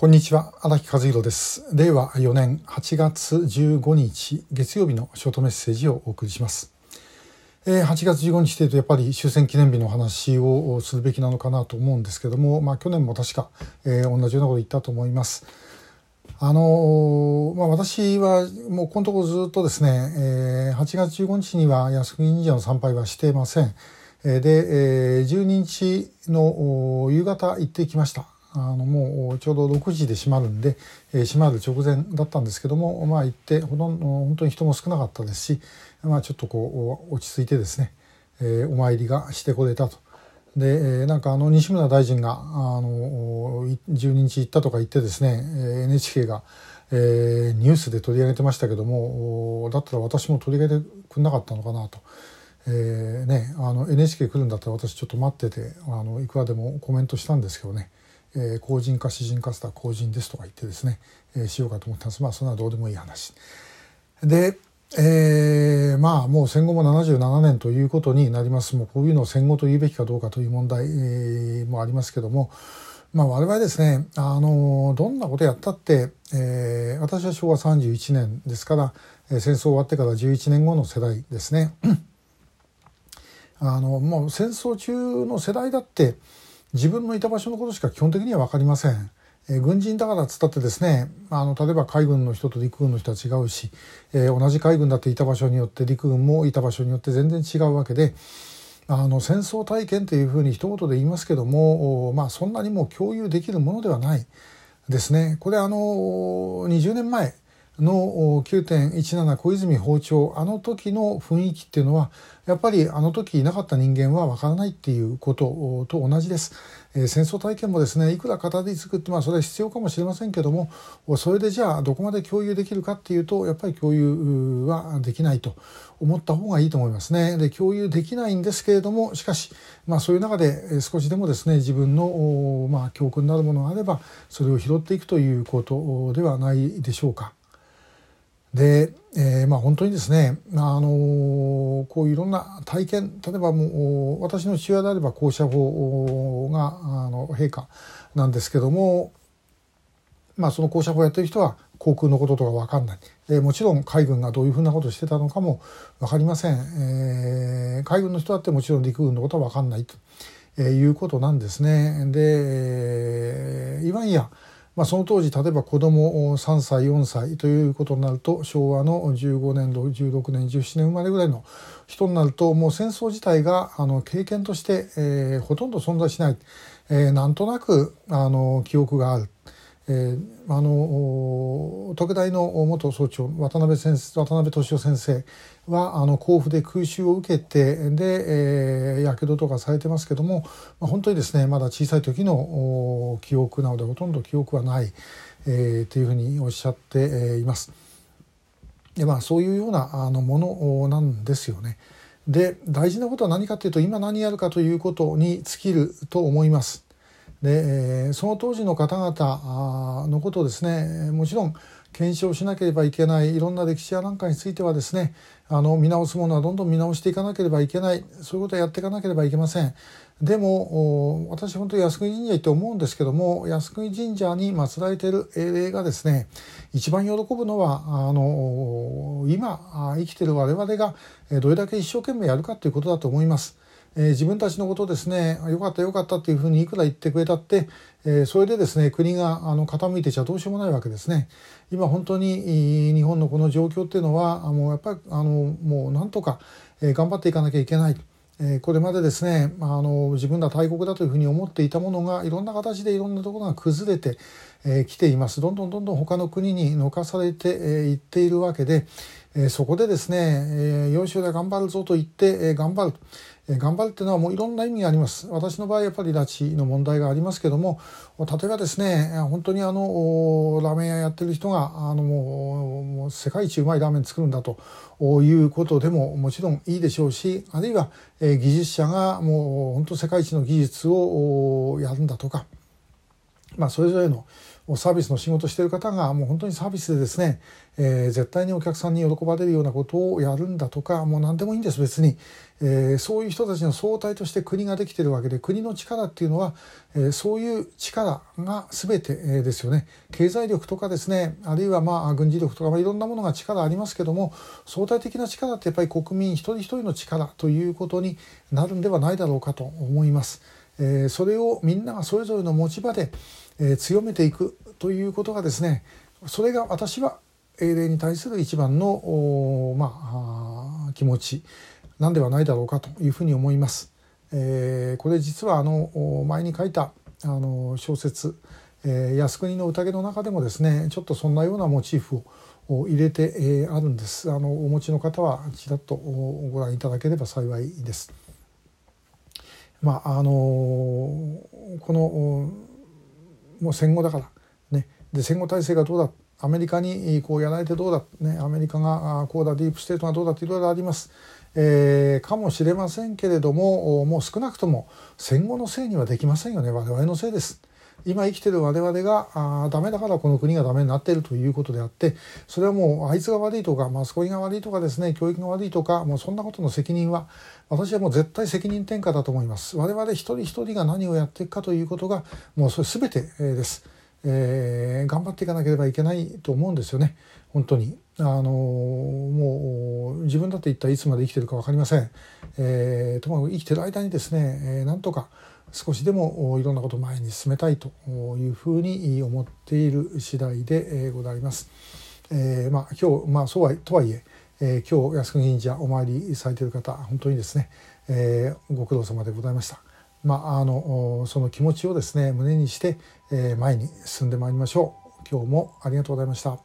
こんにちは荒木和弘です令和4年8月15日月曜日のショートメッセージをお送りします、えー、8月15日というとやっぱり終戦記念日の話をするべきなのかなと思うんですけどもまあ去年も確か、えー、同じようなこと言ったと思いますあのー、まあ、私はもうこのところずっとですね、えー、8月15日には靖国神社の参拝はしていません。で、えー、12日の夕方行ってきました。あのもうちょうど6時で閉まるんで、えー、閉まる直前だったんですけどもまあ行ってほとんど本当に人も少なかったですし、まあ、ちょっとこう落ち着いてですね、えー、お参りがしてこれたと。で、え、なんかあの西村大臣があの12日行ったとか言ってですね NHK が、えー、ニュースで取り上げてましたけどもだったら私も取り上げてくれなかったのかなと。えーね、あの NHK 来るんだったら私ちょっと待っててあのいくらでもコメントしたんですけどねえー、公人か私人かつたら公人ですとか言ってですね、えー、しようかと思ったんですまあそんなどうでもいい話。で、えー、まあもう戦後も77年ということになりますもうこういうのを戦後と言うべきかどうかという問題、えー、もありますけども、まあ、我々ですねあのどんなことやったって、えー、私は昭和31年ですから、えー、戦争終わってから11年後の世代ですね。あのもう戦争中の世代だって自分のいた場所のことしか基本的には分かりません。えー、軍人だからっつったってですねあの例えば海軍の人と陸軍の人は違うし、えー、同じ海軍だっていた場所によって陸軍もいた場所によって全然違うわけであの戦争体験というふうに一言で言いますけども、まあ、そんなにも共有できるものではないですね。これあの20年前の9.17小泉訪朝あの時の雰囲気っていうのはやっぱりあの時いなかった人間はわからないっていうことと同じです。えー、戦争体験もですねいくら語り継ぐってまあそれは必要かもしれませんけどもそれでじゃあどこまで共有できるかっていうとやっぱり共有はできないと思った方がいいと思いますね。で共有できないんですけれどもしかし、まあ、そういう中で少しでもですね自分の、まあ、教訓になるものがあればそれを拾っていくということではないでしょうか。で、えー、まあ本当にですね、あの、こういろんな体験例えばもう私の父親であれば校舎法があの陛下なんですけども、まあ、その校舎法をやってる人は航空のこととか分かんないでもちろん海軍がどういうふうなことをしてたのかも分かりません、えー、海軍の人だってもちろん陸軍のことは分かんないと、えー、いうことなんですね。で、いわんやまあ、その当時例えば子供3歳4歳ということになると昭和の15年16年17年生まれぐらいの人になるともう戦争自体があの経験として、えー、ほとんど存在しない、えー、なんとなくあの記憶がある。えー、あの特大の元総長渡辺先生渡辺俊夫先生はあの甲府で空襲を受けてでやけどとかされてますけども、まあ、本当にですねまだ小さい時の記憶なのでほとんど記憶はない、えー、というふうにおっしゃっています。でまあ、そういうようなあのものなんですよね。で大事なことは何かというと今何やるかということに尽きると思います。でその当時の方々のことをですねもちろん検証しなければいけないいろんな歴史やなんかについてはですねあの見直すものはどんどん見直していかなければいけないそういうことをやっていかなければいけません。でも私本当に靖国神社行って思うんですけども靖国神社に祀られている英霊がですね一番喜ぶのはあの今生きてる我々がどれだけ一生懸命やるかということだと思います。えー、自分たちのことをですねよかったよかったっていうふうにいくら言ってくれたって、えー、それでですね国があの傾いてちゃどうしようもないわけですね。今本当に日本のこの状況っていうのはもうやっぱりあのもうなんとか、え、頑張っていかなきゃいけない。えこれまでですねあの自分ら大国だというふうに思っていたものがいろんな形でいろんなところが崩れてき、えー、ていますどんどんどんどん他の国にのかされてい、えー、っているわけで、えー、そこでですね、えー、4州で頑張るぞと言って、えー、頑張る。頑張るっていうのはもういろんな意味があります。私の場合やっぱり拉致の問題がありますけども例えばですね本当にあのラーメン屋やってる人があのもう世界一うまいラーメン作るんだということでももちろんいいでしょうしあるいは技術者がもう本当世界一の技術をやるんだとか、まあ、それぞれのサービスの仕事している方がもう本当にサービスでですね、えー、絶対にお客さんに喜ばれるようなことをやるんだとかもう何でもいいんです別に、えー、そういう人たちの総体として国ができているわけで国の力っていうのは、えー、そういう力が全てですよね経済力とかですねあるいはまあ軍事力とか、まあ、いろんなものが力ありますけども相対的な力ってやっぱり国民一人一人の力ということになるんではないだろうかと思います。え、それをみんながそれぞれの持ち場で、え、強めていくということがですねそれが私は英霊に対する一番の、まあ、気持ちなんではないだろうかというふうに思います。えー、これ実はあの前に書いたあの小説「えー、靖国の宴」の中でもですねちょっとそんなようなモチーフを入れて、えー、あるんですあのお持ちの方はちらっとご覧いただければ幸いです。まああのこのもう戦後だからね。で戦後体制がどうだアメリカにこうやられてどうだ、ね、アメリカがこうだディープステートがどうだっていろいろあります、えー、かもしれませんけれどももう少なくとも戦後のせいにはできませんよね。我々のせいです。今生きてる我々があダメだからこの国がダメになっているということであってそれはもうあいつが悪いとかマスコミが悪いとかですね教育が悪いとかもうそんなことの責任は私はもう絶対責任転嫁だと思います。我々一人一人が何をやっていくかということがもうそれ全てです。えー、頑張っていかなければいけないと思うんですよね本当に。あのもう自分だって一体いつまで生きてるか分かりません。えー、ともかく生きてる間にですね、えー、なんとか少しでもいろんなことを前に進めたいというふうに思っている次第でございます。えー、まあ今日まあそうはとはいええー、今日靖国神社お参りされている方本当にですね、えー、ご苦労様でございました。まあ、あのその気持ちをですね胸にして、え、前に進んでまいりましょう。今日もありがとうございました。